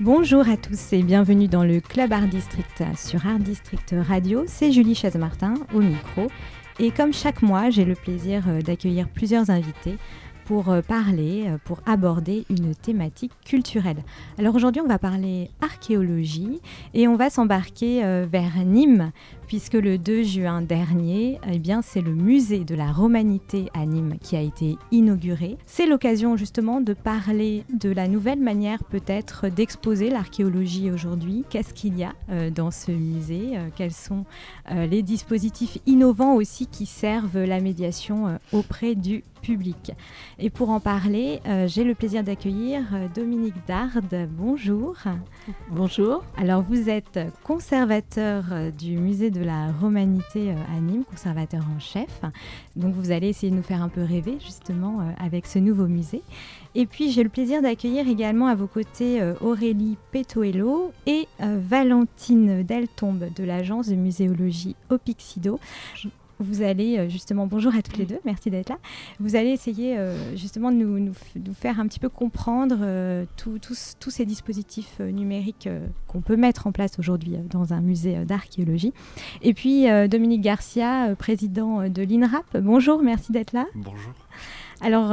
Bonjour à tous et bienvenue dans le Club Art District sur Art District Radio. C'est Julie Chaise-Martin au micro. Et comme chaque mois, j'ai le plaisir euh, d'accueillir plusieurs invités pour euh, parler, euh, pour aborder une thématique culturelle. Alors aujourd'hui, on va parler archéologie et on va s'embarquer vers Nîmes puisque le 2 juin dernier, eh bien, c'est le musée de la romanité à Nîmes qui a été inauguré. C'est l'occasion justement de parler de la nouvelle manière peut-être d'exposer l'archéologie aujourd'hui. Qu'est-ce qu'il y a euh, dans ce musée euh, Quels sont euh, les dispositifs innovants aussi qui servent la médiation auprès du public? Et pour en parler, j'ai le plaisir d'accueillir Dominique Dard. Bonjour. Bonjour. Alors vous êtes conservateur du musée de la romanité euh, à Nîmes, conservateur en chef. Donc vous allez essayer de nous faire un peu rêver justement euh, avec ce nouveau musée. Et puis j'ai le plaisir d'accueillir également à vos côtés euh, Aurélie Petoello et Valentine Deltombe de l'agence de muséologie Opixido vous allez euh, justement, bonjour à toutes les deux, merci d'être là. Vous allez essayer euh, justement de nous, nous, faire un petit peu comprendre euh, tous ces dispositifs numériques qu'on peut mettre en place aujourd'hui dans un musée d'archéologie. Et puis Dominique Garcia, président de l'INRAP, bonjour, merci d'être là. Bonjour. Alors,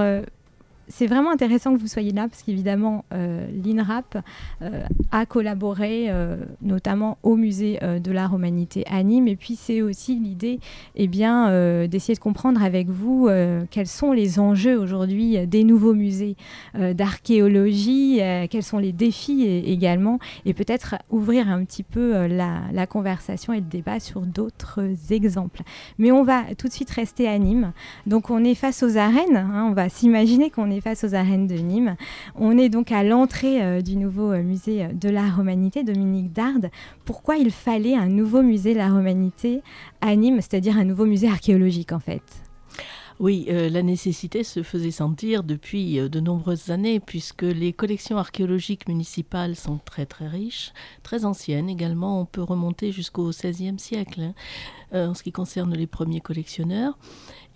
c'est vraiment intéressant que vous soyez là parce qu'évidemment, euh, l'INRAP euh, a collaboré euh, notamment au musée de l'art humanité à Nîmes. Et puis, c'est aussi l'idée eh bien, d'essayer de comprendre avec vous quels sont les enjeux aujourd'hui des nouveaux musées d'archéologie, quels sont les défis également, et peut-être ouvrir un petit peu la, conversation et le débat sur d'autres exemples. Mais on va tout de suite rester à Nîmes. Donc, on est face aux arènes. Hein, on va s'imaginer qu'on est face aux arènes de Nîmes. On est donc à l'entrée euh, du nouveau euh, musée de la Romanité, Dominique Dard. Pourquoi il fallait un nouveau musée de la Romanité à Nîmes, c'est-à-dire un nouveau musée archéologique en fait? Oui, euh, la nécessité se faisait sentir depuis de nombreuses années, puisque les collections archéologiques municipales sont très très riches, très anciennes également. On peut remonter jusqu'au XVIe siècle hein, en ce qui concerne les premiers collectionneurs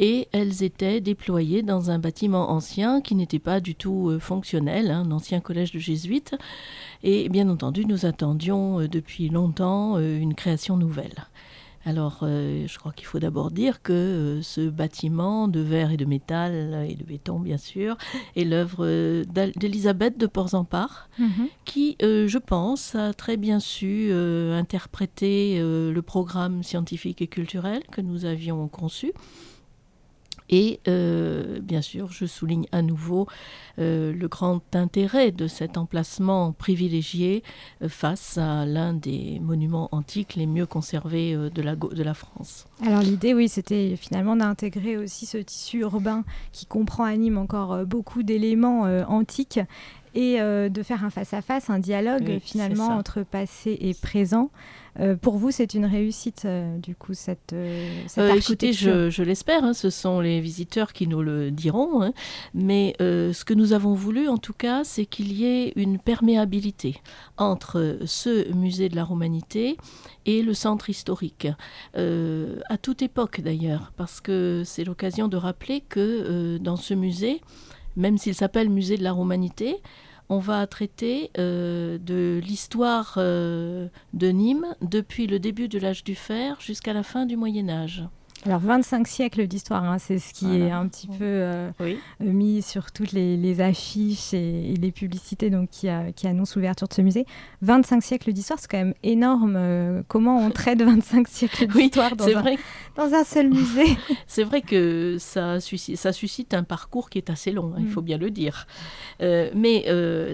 et elles étaient déployées dans un bâtiment ancien qui n'était pas du tout euh, fonctionnel, hein, un ancien collège de jésuites. Et bien entendu, nous attendions euh, depuis longtemps euh, une création nouvelle. Alors, je crois qu'il faut d'abord dire que ce bâtiment de verre et de métal et de béton, bien sûr, est l'œuvre d'Elisabeth de Porzampar, mhm. qui, je pense, a très bien su interpréter le programme scientifique et culturel que nous avions conçu et euh, bien sûr, je souligne à nouveau euh, le grand intérêt de cet emplacement privilégié euh, face à l'un des monuments antiques les mieux conservés de, la, de la France. Alors l'idée, oui, c'était finalement d'intégrer aussi ce tissu urbain qui comprend à Nîmes encore beaucoup d'éléments antiques et de faire un face-à-face, un dialogue finalement entre passé et présent. Euh, pour vous, c'est une réussite, euh, du coup, cette, euh, cette Écoutez, je, l'espère, hein, ce sont les visiteurs qui nous le diront, hein. mais ce que nous avons voulu, en tout cas, c'est qu'il y ait une perméabilité entre ce musée de la Romanité et le centre historique, à toute époque d'ailleurs, parce que c'est l'occasion de rappeler que dans ce musée, même s'il s'appelle musée de la Romanité, on va traiter euh, de l'histoire euh, de Nîmes depuis le début de l'âge du fer jusqu'à la fin du Moyen Âge. Alors 25 siècles d'histoire, hein, c'est ce qui est un petit peu euh, euh, mis sur toutes les, affiches et, les publicités donc, qui, qui annoncent l'ouverture de ce musée. 25 siècles d'histoire, c'est quand même énorme. Euh, comment on traite 25 siècles d'histoire dans, un, dans un seul musée? C'est vrai que ça suscite, ça suscite un parcours qui est assez long, hein, il mm. faut bien le dire. mais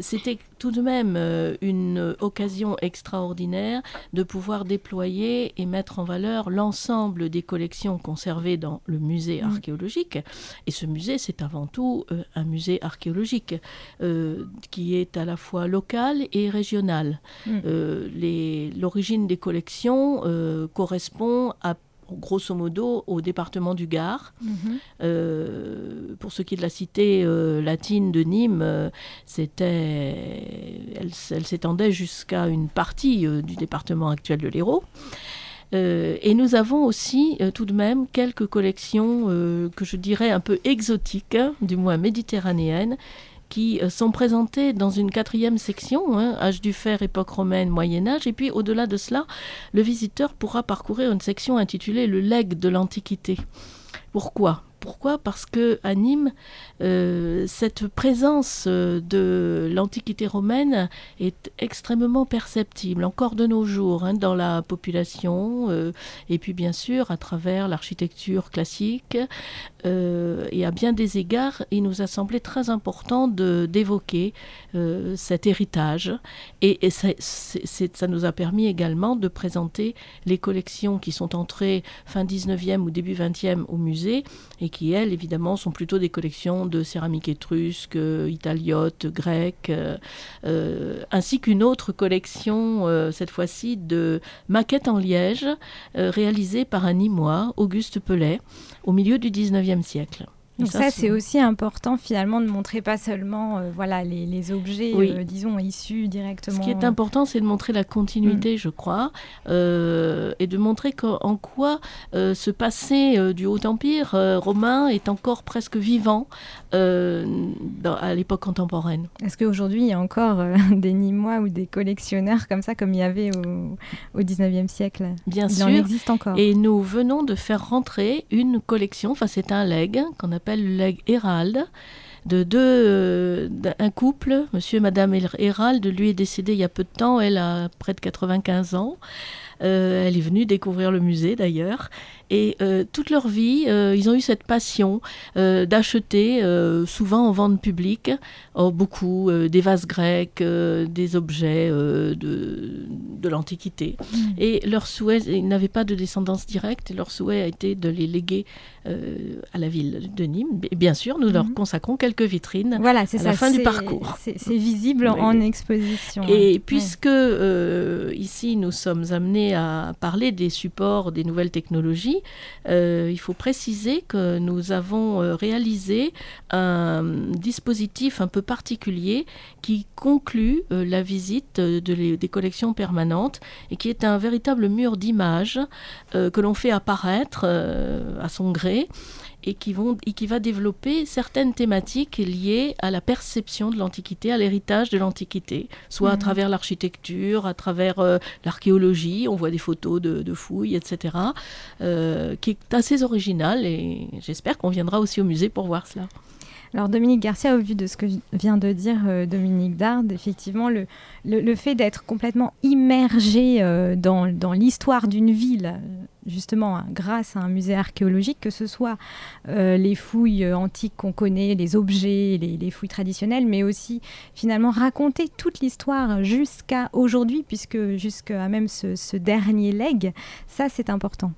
c'était tout de même une occasion extraordinaire de pouvoir déployer et mettre en valeur l'ensemble des collections conservées dans le musée mm. archéologique. Et ce musée, c'est avant tout euh, un musée archéologique euh, qui est à la fois local et régional. Mm. L'origine des collections correspond à grosso modo au département du Gard. Mhm. Euh, pour ce qui est de la cité euh, latine de Nîmes, euh, c'était, elle, s'étendait jusqu'à une partie du département actuel de l'Hérault. Et nous avons aussi tout de même quelques collections que je dirais un peu exotiques, hein, du moins méditerranéennes, qui sont présentés dans une quatrième section, hein, âge du fer, époque romaine, Moyen Âge, et puis au-delà de cela, le visiteur pourra parcourir une section intitulée Le legs de l'Antiquité. Pourquoi? Pourquoi? Parce que à Nîmes, euh, cette présence euh, de l'Antiquité romaine est extrêmement perceptible, encore de nos jours, hein, dans la population, euh, et puis bien sûr à travers l'architecture classique. et à bien des égards, il nous a semblé très important d'évoquer cet héritage. Et, ça, nous a permis également de présenter les collections qui sont entrées fin 19e ou début 20e au musée et qui, elles, évidemment, sont plutôt des collections de céramique étrusque, italiote, grecque, euh, euh, ainsi qu'une autre collection, euh, cette fois-ci, de maquettes en liège, réalisées par un Nîmois, Auguste Pellet, au milieu du 19e siècle. Donc ça, c'est aussi important finalement de montrer pas seulement euh, voilà les, objets, euh, disons issus directement. Ce qui est important, c'est de montrer la continuité, mm. je crois, euh, et de montrer en quoi ce passé du Haut Empire romain est encore presque vivant à l'époque contemporaine. Est-ce qu'aujourd'hui il y a encore des Nîmois ou des collectionneurs comme ça, comme il y avait au, au 19e siècle? Bien il sûr. en existe encore. Et nous venons de faire rentrer une collection, enfin c'est un leg qu'on appelle le Hérald de deux, euh, un couple, monsieur et madame Hérald, lui est décédé il y a peu de temps, elle a près de 95 ans. Euh, elle est venue découvrir le musée d'ailleurs. Et euh, toute leur vie, euh, ils ont eu cette passion d'acheter, souvent en vente publique, oh, beaucoup des vases grecs, des objets de, de l'Antiquité. Mm. Et leur souhait, ils n'avaient pas de descendance directe, et leur souhait a été de les léguer à la ville de Nîmes. Et bien sûr, nous leur mm. consacrons quelques vitrines voilà, à la fin du parcours. C'est visible en exposition. Et puisque ici, nous sommes amenés à parler des supports, des nouvelles technologies, euh, il faut préciser que nous avons euh, réalisé un dispositif un peu particulier qui conclut euh, la visite des collections permanentes et qui est un véritable mur d'images que l'on fait apparaître à son gré et qui, vont, et qui va développer certaines thématiques liées à la perception de l'Antiquité, à l'héritage de l'Antiquité, soit à mhm. travers l'architecture, à travers euh, l'archéologie, on voit des photos de, fouilles, etc., euh, qui est assez original et j'espère qu'on viendra aussi au musée pour voir cela. Alors Dominique Garcia, au vu de ce que vient de dire euh, Dominique Dard, effectivement, le, fait d'être complètement immergé dans, dans l'histoire d'une ville, justement grâce à un musée archéologique, que ce soit euh, les fouilles euh, antiques qu'on connaît, les objets, les, fouilles traditionnelles, mais aussi finalement raconter toute l'histoire jusqu'à aujourd'hui, puisque jusqu'à même ce dernier leg, ça c'est important.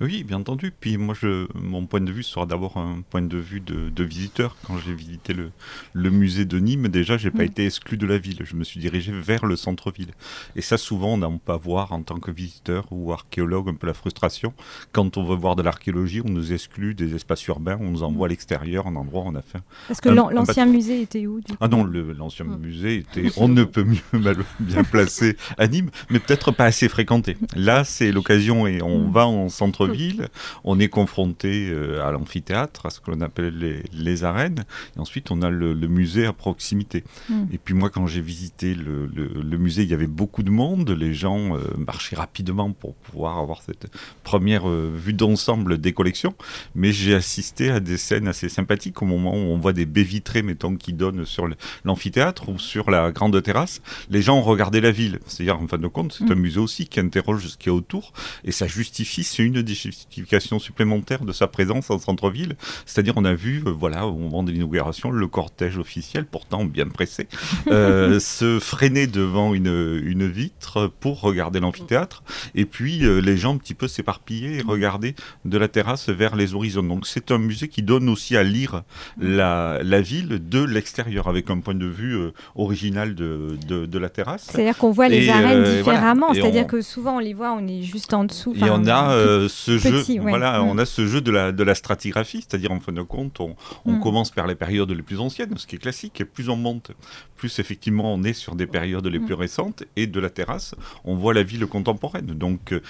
Oui, bien entendu. Puis moi, je, mon point de vue sera d'abord un point de vue de, visiteur. Quand j'ai visité le, le, musée de Nîmes, déjà, j'ai pas mm. été exclu de la ville. Je me suis dirigé vers le centre-ville. Et ça, souvent, on n'a pas voir en tant que visiteur ou archéologue un peu la frustration. Quand on veut voir de l'archéologie, on nous exclut des espaces urbains, on nous envoie à l'extérieur, un endroit où on a fait. Parce que l'ancien musée était où Ah non, l'ancien mm. musée était, on ne peut mieux mal, bien placé à Nîmes, mais peut-être pas assez fréquenté. Là, c'est l'occasion et on mm. va en centre on est confronté euh, à l'amphithéâtre, à ce que l'on appelle les, arènes, et ensuite on a le, musée à proximité. Hmm. Et puis moi, quand j'ai visité le, musée, il y avait beaucoup de monde, les gens euh, marchaient rapidement pour pouvoir avoir cette première euh, vue d'ensemble des collections, mais j'ai assisté à des scènes assez sympathiques au moment où on voit des baies vitrées, mettons, qui donnent sur l'amphithéâtre ou sur la grande terrasse. Les gens regardaient la ville, c'est-à-dire en fin de compte, c'est hmm. un musée aussi qui interroge ce qu'il y a autour, et ça justifie, c'est une des justification supplémentaire de sa présence en centre-ville. C'est-à-dire, on a vu, euh, voilà, au moment de l'inauguration, le cortège officiel, pourtant bien pressé, euh, se freiner devant une, une, vitre pour regarder l'amphithéâtre, et puis euh, les gens un petit peu s'éparpiller et regarder de la terrasse vers les horizons. Donc, c'est un musée qui donne aussi à lire la, la ville de l'extérieur, avec un point de vue original de, de, la terrasse. C'est-à-dire qu'on voit les arènes différemment, c'est-à-dire que souvent on les voit, on est juste en dessous. Et on a ce jeu, voilà, mm. on a ce jeu de la, de la stratigraphie, c'est-à-dire en fin de compte, on, mm. commence par les périodes les plus anciennes, ce qui est classique, et plus on monte, plus effectivement on est sur des périodes les plus récentes, et de la terrasse, on voit la ville contemporaine. Donc euh,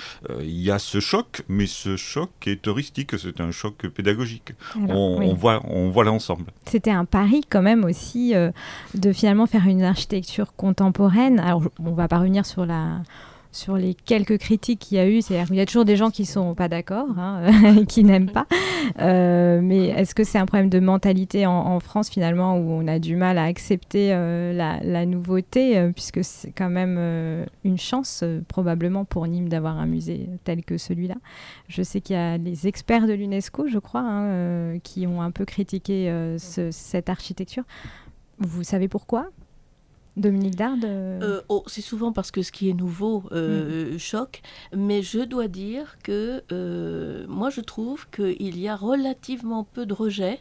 il y a ce choc, mais ce choc est heuristique, c'est un choc pédagogique. on, voit, on voit l'ensemble. C'était un pari quand même aussi euh, de finalement faire une architecture contemporaine. Alors on va pas revenir sur la sur les quelques critiques qu'il y a eu, c'est-à-dire y a toujours des gens qui sont pas d'accord, hein, qui n'aiment pas. Euh, mais est-ce que c'est un problème de mentalité en, France finalement où on a du mal à accepter euh, la, nouveauté, euh, puisque c'est quand même une chance probablement pour Nîmes d'avoir un musée tel que celui-là. Je sais qu'il y a les experts de l'UNESCO, je crois, hein, qui ont un peu critiqué cette architecture. Vous savez pourquoi? Dominique Dard euh, euh, oh, C'est souvent parce que ce qui est nouveau euh, mm. choque, mais je dois dire que moi je trouve qu'il y a relativement peu de rejets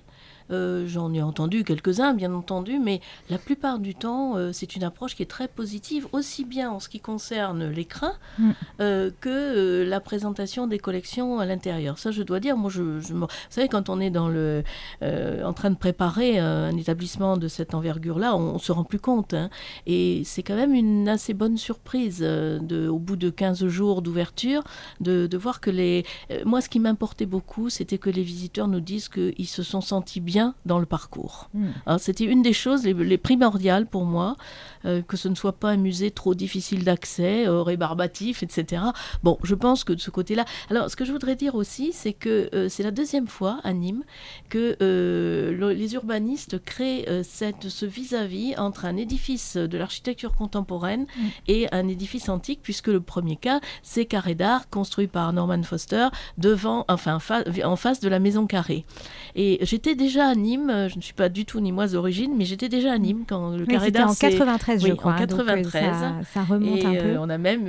euh, j'en ai entendu quelques-uns, bien entendu, mais la plupart du temps, euh, c'est une approche qui est très positive, aussi bien en ce qui concerne l'écran mm. euh, que la présentation des collections à l'intérieur. Ça, je dois dire, moi, je, vous savez, quand on est dans le, en train de préparer un établissement de cette envergure-là, on, ne se rend plus compte. Hein. et c'est quand même une assez bonne surprise, de, au bout de 15 jours d'ouverture, de, de, voir que les... moi, ce qui m'importait beaucoup, c'était que les visiteurs nous disent qu'ils se sont sentis bien dans le parcours. Hmm. C'était une des choses les, primordiales pour moi, euh, que ce ne soit pas un musée trop difficile d'accès, euh, rébarbatif, etc. Bon, je pense que de ce côté-là. Alors, ce que je voudrais dire aussi, c'est que euh, c'est la deuxième fois à Nîmes que les urbanistes créent cette, ce vis-à-vis entre un édifice de l'architecture contemporaine hmm. et un édifice antique, puisque le premier cas, c'est Carré d'Art, construit par Norman Foster, devant, enfin, en face de la Maison Carré. Et j'étais déjà à Nîmes. Je ne suis pas du tout nîmoise d'origine, mais j'étais déjà à Nîmes quand le carré d'art. en 93, je crois. En 93. Euh, ça, remonte un peu. Euh, on a même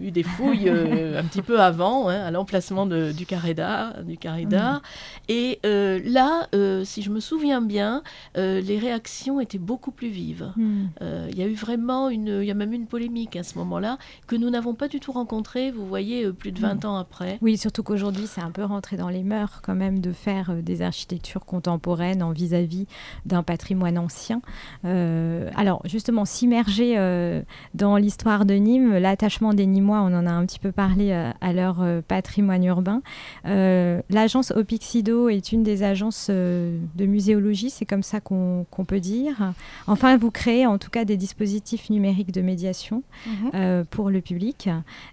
eu des fouilles un petit peu avant, hein, à l'emplacement du carré d'art. Du carré mm. Et là, si je me souviens bien, les réactions étaient beaucoup plus vives. Mm. Il y a eu vraiment une, il y a même une polémique à ce moment-là que nous n'avons pas du tout rencontrée. Vous voyez, plus de 20 mm. ans après. Oui, surtout qu'aujourd'hui, c'est un peu rentré dans les mœurs quand même de faire des architectures contemporaine en vis-à-vis d'un patrimoine ancien. Euh, alors justement, s'immerger euh, dans l'histoire de Nîmes, l'attachement des Nîmois, on en a un petit peu parlé euh, à leur patrimoine urbain. L'agence Opixido est une des agences de muséologie, c'est comme ça qu'on peut dire. Enfin, vous créez en tout cas des dispositifs numériques de médiation mhm. pour le public.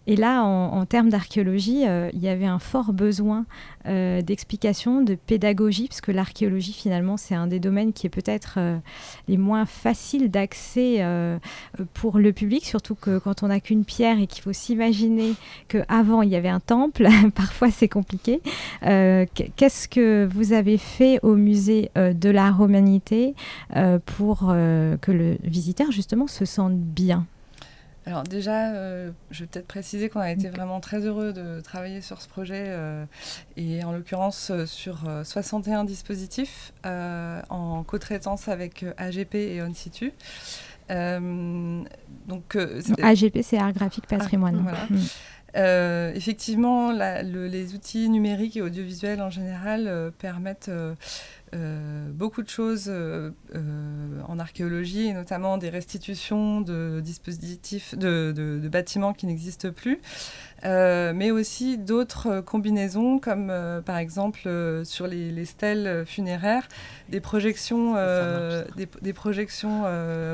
Et là, en, en termes d'archéologie, il y avait un fort besoin d'explication, de pédagogie, parce que l'archéologie, finalement, c'est un des domaines qui est peut-être euh, les moins faciles d'accès euh, pour le public, surtout que quand on n'a qu'une pierre et qu'il faut s'imaginer qu'avant, il y avait un temple, parfois c'est compliqué. Euh, qu'est-ce que vous avez fait au musée de la Romanité pour que le visiteur, justement, se sente bien? Alors déjà, euh, je vais peut-être préciser qu'on a été vraiment très heureux de travailler sur ce projet euh, et en l'occurrence euh, sur 61 dispositifs en co-traitance avec AGP et On Situ. donc, AGP, c'est Art Graphique Patrimoine. Mm. effectivement, les outils numériques et audiovisuels en général permettent euh, beaucoup de choses euh, euh, en archéologie, et notamment des restitutions de dispositifs, de, bâtiments qui n'existent plus, mais aussi d'autres combinaisons, comme par exemple sur les, stèles funéraires, des projections, des, projections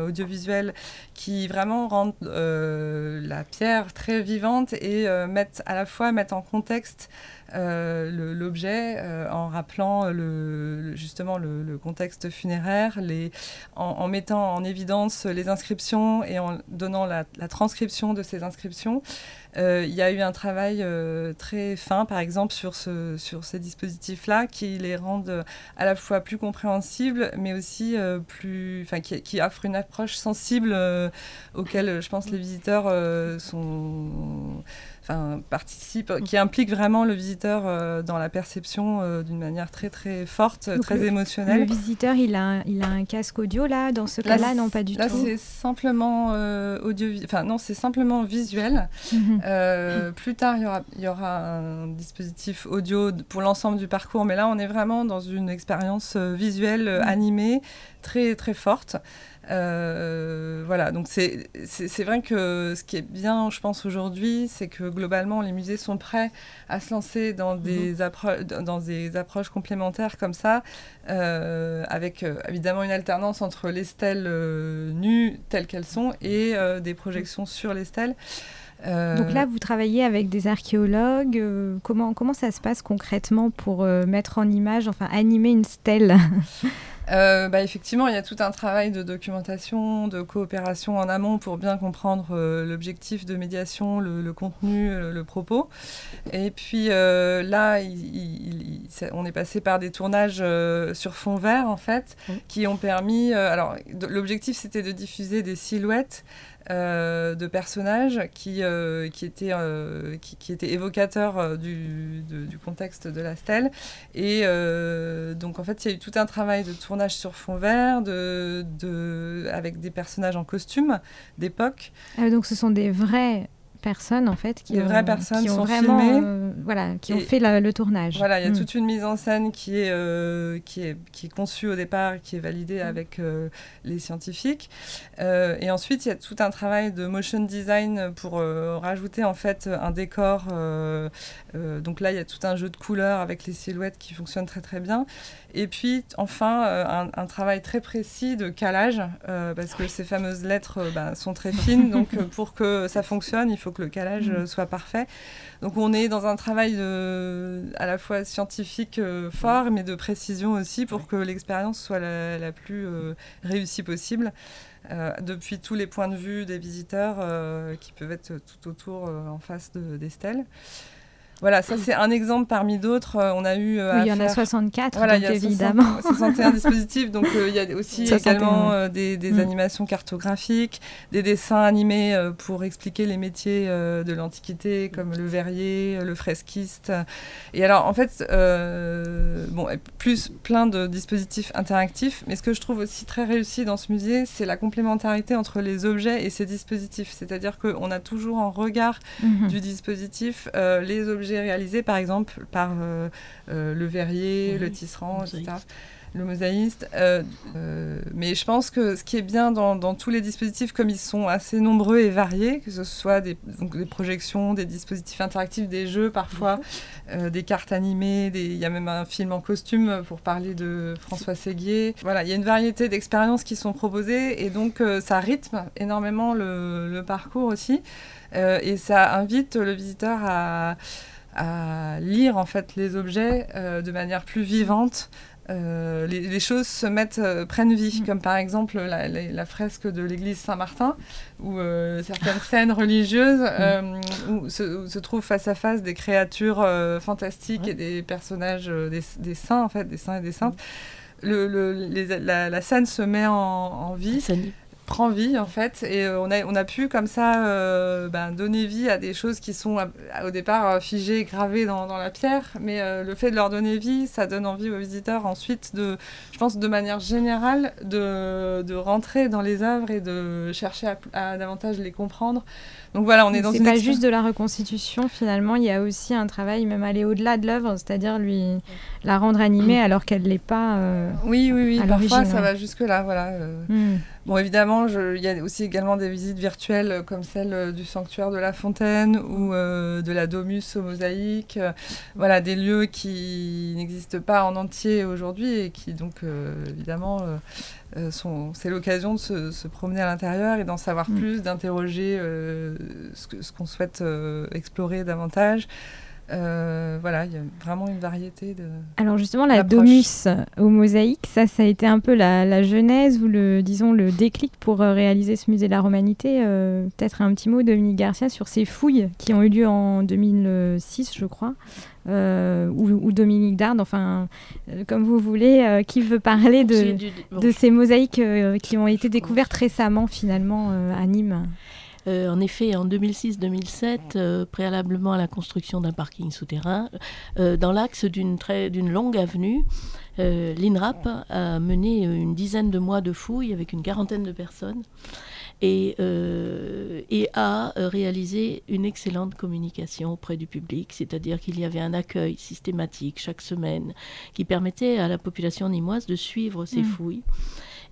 audiovisuelles qui vraiment rendent la pierre très vivante et mettent à la fois mettent en contexte euh, l'objet euh, en rappelant justement le, contexte funéraire, en, mettant en évidence les inscriptions et en donnant la, transcription de ces inscriptions. Euh, il y a eu un travail très fin, par exemple, sur, ce, sur ces dispositifs-là, qui les rendent à la fois plus compréhensibles, mais aussi plus, qui, qui offrent une approche sensible auquel je pense les visiteurs sont enfin, participe, qui implique vraiment le visiteur euh, dans la perception euh, d'une manière très très forte, très émotionnelle. Le visiteur, il a, il a un casque audio là, dans ce cas-là, non pas du tout. Là, c'est simplement euh, audio, enfin non, c'est simplement visuel. Mhm. plus tard, il y aura, il y aura un dispositif audio pour l'ensemble du parcours, mais là, on est vraiment dans une expérience visuelle mhm. animée très très forte. Euh, voilà, donc c'est vrai que ce qui est bien, je pense, aujourd'hui, c'est que globalement, les musées sont prêts à se lancer dans mhm. des, dans des approches complémentaires comme ça, euh, avec euh, évidemment une alternance entre les stèles nues telles qu'elles sont et des projections sur les stèles. Donc là, vous travaillez avec des archéologues. comment, comment ça se passe concrètement pour mettre en image, enfin animer une stèle? Euh, bah, effectivement, il y a tout un travail de documentation, de coopération en amont pour bien comprendre euh, l'objectif de médiation, le, contenu, euh, le, propos. Et puis là, on est passé par des tournages sur fond vert, en fait, qui ont permis... alors, l'objectif, c'était de diffuser des silhouettes euh, de personnages qui, euh, qui, étaient, euh, qui, évocateurs du, du, contexte de la stèle. Et donc, en fait, il y a eu tout un travail de tournage sur fond vert, de, de, avec des personnages en costume d'époque. Ah, donc, ce sont des vrais personnes en fait qui, vraies personnes qui ont vraiment, filmé. Euh, voilà, qui ont fait le tournage. Voilà, il y a mm. toute une mise en scène qui est, euh, qui est, qui est conçue au départ, qui est validée mm. avec euh, les scientifiques. et ensuite, il y a tout un travail de motion design pour rajouter en fait un décor. donc là, il y a tout un jeu de couleurs avec les silhouettes qui fonctionne très très bien. Et puis, enfin, un, travail très précis de calage, parce que ces fameuses lettres bah, sont très fines. donc, pour que ça fonctionne, il faut que le calage mm. soit parfait. Donc on est dans un travail de, à la fois scientifique euh, fort, mais de précision aussi pour que l'expérience soit la, plus euh, réussie possible. Euh, depuis tous les points de vue des visiteurs qui peuvent être tout autour en face de, des stèles. Voilà, ça c'est un exemple parmi d'autres. Euh, on a eu. Euh, oui, il y en a 64, voilà, donc, il y a évidemment. 61 dispositifs, donc euh, il y a aussi également des, mm. animations cartographiques, des dessins animés pour expliquer les métiers de l'Antiquité, comme le verrier, le fresquiste. Et alors, en fait, bon, plus plein de dispositifs interactifs, mais ce que je trouve aussi très réussi dans ce musée, c'est la complémentarité entre les objets et ces dispositifs. C'est-à-dire qu'on a toujours en regard mm-hmm. du dispositif les objets réalisé par exemple par euh, euh, le verrier, le tisserand, etc le mosaïste. Euh, mais je pense que ce qui est bien dans, tous les dispositifs, comme ils sont assez nombreux et variés, que ce soit des, des projections, des dispositifs interactifs, des jeux parfois, des cartes animées, il y a même un film en costume pour parler de François Séguier. Voilà, il y a une variété d'expériences qui sont proposées et donc ça rythme énormément le, le parcours aussi. et ça invite le visiteur à à lire en fait les objets euh, de manière plus vivante. Euh, les, choses se mettent, euh, prennent vie, mm. comme par exemple la, fresque de l'église Saint-Martin, où certaines scènes religieuses mm. où se, trouvent face à face des créatures fantastiques et des personnages, des, saints en fait, des saints et des saintes. Le, la, scène se met en, en vie prend vie en fait. Et euh, on, a, on a pu comme ça euh, ben, donner vie à des choses qui sont au départ euh, figées, gravées dans, la pierre. Mais le fait de leur donner vie ça donne envie aux visiteurs ensuite de, je pense de manière générale de rentrer dans les œuvres et de chercher à, davantage les comprendre donc voilà on est dans c'est pas juste de la reconstitution finalement il y a aussi un travail même aller au-delà de l'œuvre c'est-à-dire lui la rendre animée alors qu'elle l'est pas oui oui oui parfois ça va jusque là voilà hmm. Bon, évidemment, il y a aussi également des visites virtuelles euh, comme celle euh, du sanctuaire de la Fontaine ou euh, de la Domus au mosaïque. voilà, des lieux qui n'existent pas en entier aujourd'hui et qui, donc, évidemment, c'est l'occasion de se, promener à l'intérieur et d'en savoir mm. plus, d'interroger ce, qu'on souhaite explorer davantage. Euh, voilà, il y a vraiment une variété de. Alors justement, la Domus au mosaïque, ça, ça a été un peu la, genèse ou le, disons, le déclic pour euh, réaliser ce musée de la Romanité. Euh, peut-être un petit mot, Dominique Garcia, sur ces fouilles qui ont eu lieu en 2006, je crois, ou, Dominique Dard, enfin, comme vous voulez, qui veut parler de, de ces mosaïques qui ont été découvertes récemment, finalement, à Nîmes Euh, en effet, en 2006-2007, préalablement à la construction d'un parking souterrain, dans l'axe d'une longue avenue, l'INRAP a mené une dizaine de mois de fouilles avec une quarantaine de personnes et, euh, et a euh, réalisé une excellente communication auprès du public, c'est-à-dire qu'il y avait un accueil systématique chaque semaine qui permettait à la population nimoise de suivre ces mmh. fouilles.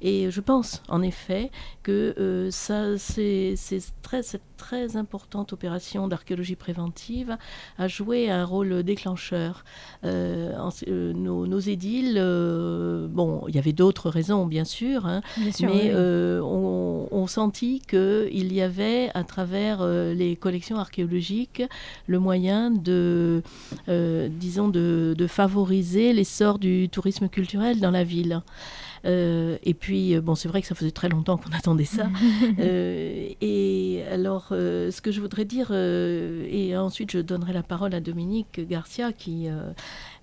Et je pense en effet que euh, ça, c'est, très, cette très importante opération d'archéologie préventive a joué un rôle déclencheur. Euh, euh, nos, édiles, bon, il y avait d'autres raisons bien sûr, hein, mais on, on, sentit qu'il y avait à travers les collections archéologiques le moyen de, disons, de, de favoriser l'essor du tourisme culturel dans la ville. Euh, et puis, euh, bon, c'est vrai que ça faisait très longtemps qu'on attendait ça. Euh, et alors, ce que je voudrais dire, et ensuite je donnerai la parole à Dominique Garcia, qui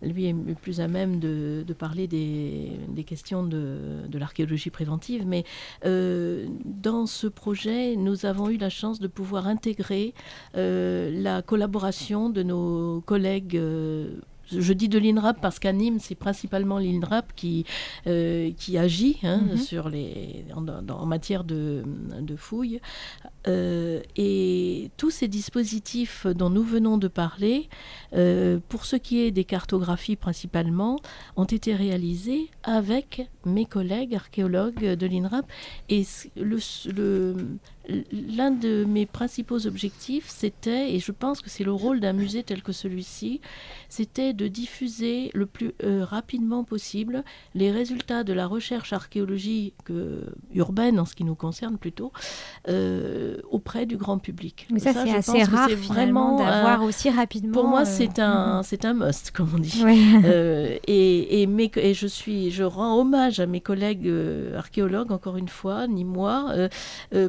lui est plus à même de, parler des, questions de, de l'archéologie préventive. Mais dans ce projet, nous avons eu la chance de pouvoir intégrer la collaboration de nos collègues je dis de l'INRAP parce qu'à Nîmes, c'est principalement l'INRAP qui, euh, qui agit hein, mhm. sur les, en, matière de, de fouilles. Euh, et tous ces dispositifs dont nous venons de parler, euh, pour ce qui est des cartographies principalement, ont été réalisés avec mes collègues archéologues de l'INRAP. Et le, le, l'un de mes principaux objectifs, c'était, et je pense que c'est le rôle d'un musée tel que celui-ci, c'était de diffuser le plus euh, rapidement possible les résultats de la recherche archéologique urbaine, en ce qui nous concerne plutôt, euh, auprès du grand public. Mais ça, c'est assez rare vraiment d'avoir aussi rapidement. Pour moi, euh, c'est un, mm-hmm. c'est un must, comme on dit. et, et, et je suis, je rends hommage à mes collègues archéologues encore une fois, ni moi,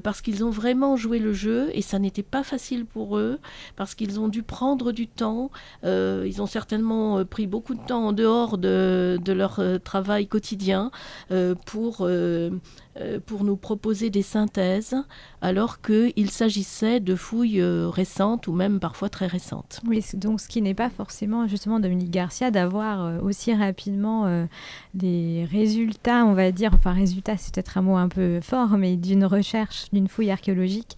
parce qu'ils ont vraiment joué le jeu et ça n'était pas facile pour eux parce qu'ils ont dû prendre du temps. Euh, ils ont certainement euh, pris beaucoup de temps en dehors de, leur euh, travail quotidien pour pour nous proposer des synthèses, alors qu'il s'agissait de fouilles récentes ou même parfois très récentes. Oui, donc ce qui n'est pas forcément justement Dominique Garcia d'avoir aussi rapidement des résultats, on va dire, enfin résultats c'est peut-être un mot un peu fort, mais d'une recherche, d'une fouille archéologique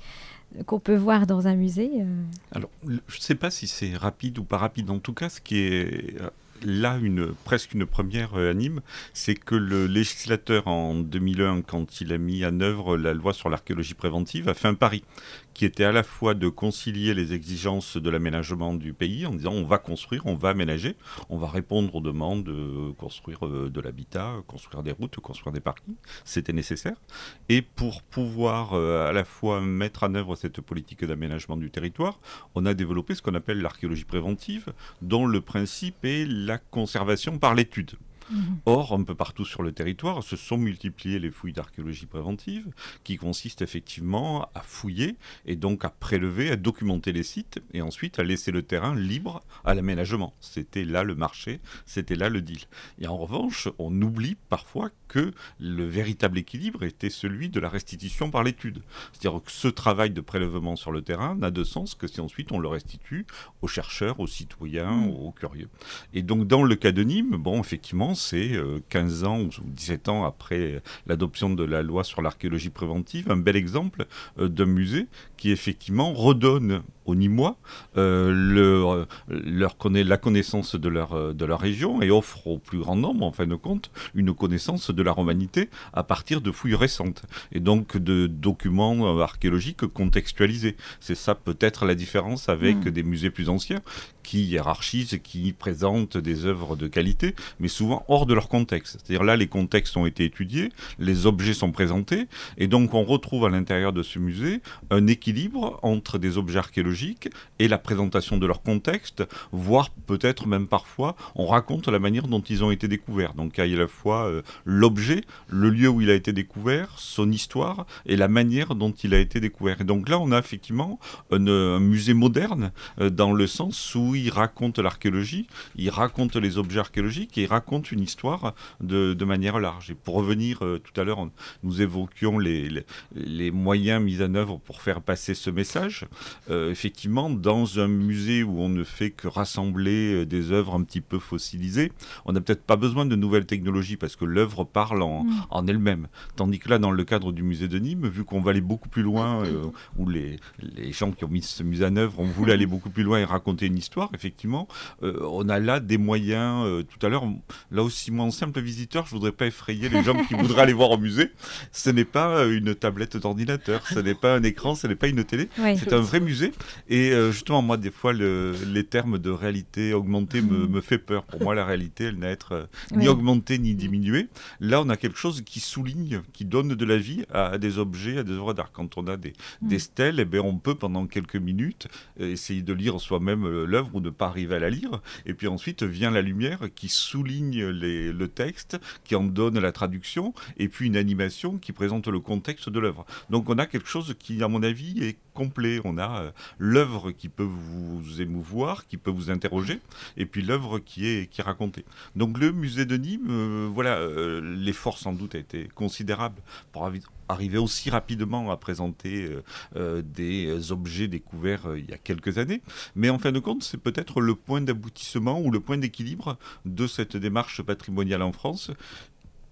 qu'on peut voir dans un musée euh. Alors, je ne sais pas si c'est rapide ou pas rapide. En tout cas, ce qui est euh, là une, presque une première euh, anime, c'est que le législateur en 2001, quand il a mis en œuvre la loi sur l'archéologie préventive, a fait un pari qui était à la fois de concilier les exigences de l'aménagement du pays en disant on va construire, on va aménager, on va répondre aux demandes de construire euh, de l'habitat, construire des routes, construire des parkings, c'était nécessaire. Et pour pouvoir euh, à la fois mettre en œuvre cette politique d'aménagement du territoire, on a développé ce qu'on appelle l'archéologie préventive, dont le principe est la conservation par l'étude. Mhm. Or, un peu partout sur le territoire, se sont multipliées les fouilles d'archéologie préventive, qui consistent effectivement à fouiller et donc à prélever, à documenter les sites et ensuite à laisser le terrain libre à l'aménagement. C'était là le marché, c'était là le deal. Et en revanche, on oublie parfois que le véritable équilibre était celui de la restitution par l'étude. C'est-à-dire que ce travail de prélèvement sur le terrain n'a de sens que si ensuite on le restitue aux chercheurs, aux citoyens, mhm. aux curieux. Et donc dans le cas de Nîmes, bon, effectivement, c'est 15 euh, ans ou 17 ans après l'adoption de la loi sur l'archéologie préventive, un bel exemple euh, d'un musée qui effectivement redonne aux Nîmois euh, leur, la connaissance de leur, de leur région et offre au plus grand nombre, en fin de compte, une connaissance de la romanité à partir de fouilles récentes et donc de documents archéologiques contextualisés. C'est ça peut-être la différence avec hmm. des musées plus anciens qui hiérarchisent, qui présentent des œuvres de qualité, mais souvent hors de leur contexte. C'est-à-dire là, les contextes ont été étudiés, les objets sont présentés, et donc on retrouve à l'intérieur de ce musée un équilibre entre des objets archéologiques et la présentation de leur contexte, voire peut-être même parfois on raconte la manière dont ils ont été découverts. Donc il y a à la fois euh, l'objet, le lieu où il a été découvert, son histoire et la manière dont il a été découvert. Et donc là, on a effectivement un, un musée moderne euh, dans le sens où il raconte l'archéologie, il raconte les objets archéologiques et il raconte une une histoire de, manière large. Et pour revenir euh, tout à l'heure, nous évoquions les, les, moyens mis en œuvre pour faire passer ce message. Euh, effectivement, dans un musée où on ne fait que rassembler des œuvres un petit peu fossilisées, on n'a peut-être pas besoin de nouvelles technologies parce que l'œuvre parle en, mm. en elle-même. Tandis que là, dans le cadre du musée de Nîmes, vu qu'on va aller beaucoup plus loin, où les, les gens qui ont mis ce musée en œuvre ont voulu aller beaucoup plus loin et raconter une histoire, effectivement, on a là des moyens. tout à l'heure, là aussi, moi, en simple visiteur, je voudrais pas effrayer les gens qui voudraient aller voir au musée. Ce n'est pas euh, une tablette d'ordinateur, ce n'est pas un écran, ce n'est pas une télé. C'est un vrai musée. Et euh, justement, moi, des fois, les termes de réalité augmentée me, me, fait peur. Pour moi, la réalité, elle n'a être euh, ni augmentée ni diminuée. Là, on a quelque chose qui souligne, qui donne de la vie à, des objets, à des œuvres d'art. Quand on a des, mm. des stèles, eh bien, on peut pendant quelques minutes essayer de lire soi-même l'œuvre ou ne pas arriver à la lire. Et puis ensuite vient la lumière qui souligne le texte, qui en donne la traduction, et puis une animation qui présente le contexte de l'œuvre. Donc on a quelque chose qui, à mon avis, est On a euh, l'œuvre qui peut vous émouvoir, qui peut vous interroger, et puis l'œuvre qui est, qui racontée. Donc le musée de Nîmes, euh, voilà, euh, l'effort sans doute a été considérable pour arriver aussi rapidement à présenter des objets découverts il y a quelques années. Mais en fin de compte, c'est peut-être le point d'aboutissement ou le point d'équilibre de cette démarche patrimoniale en France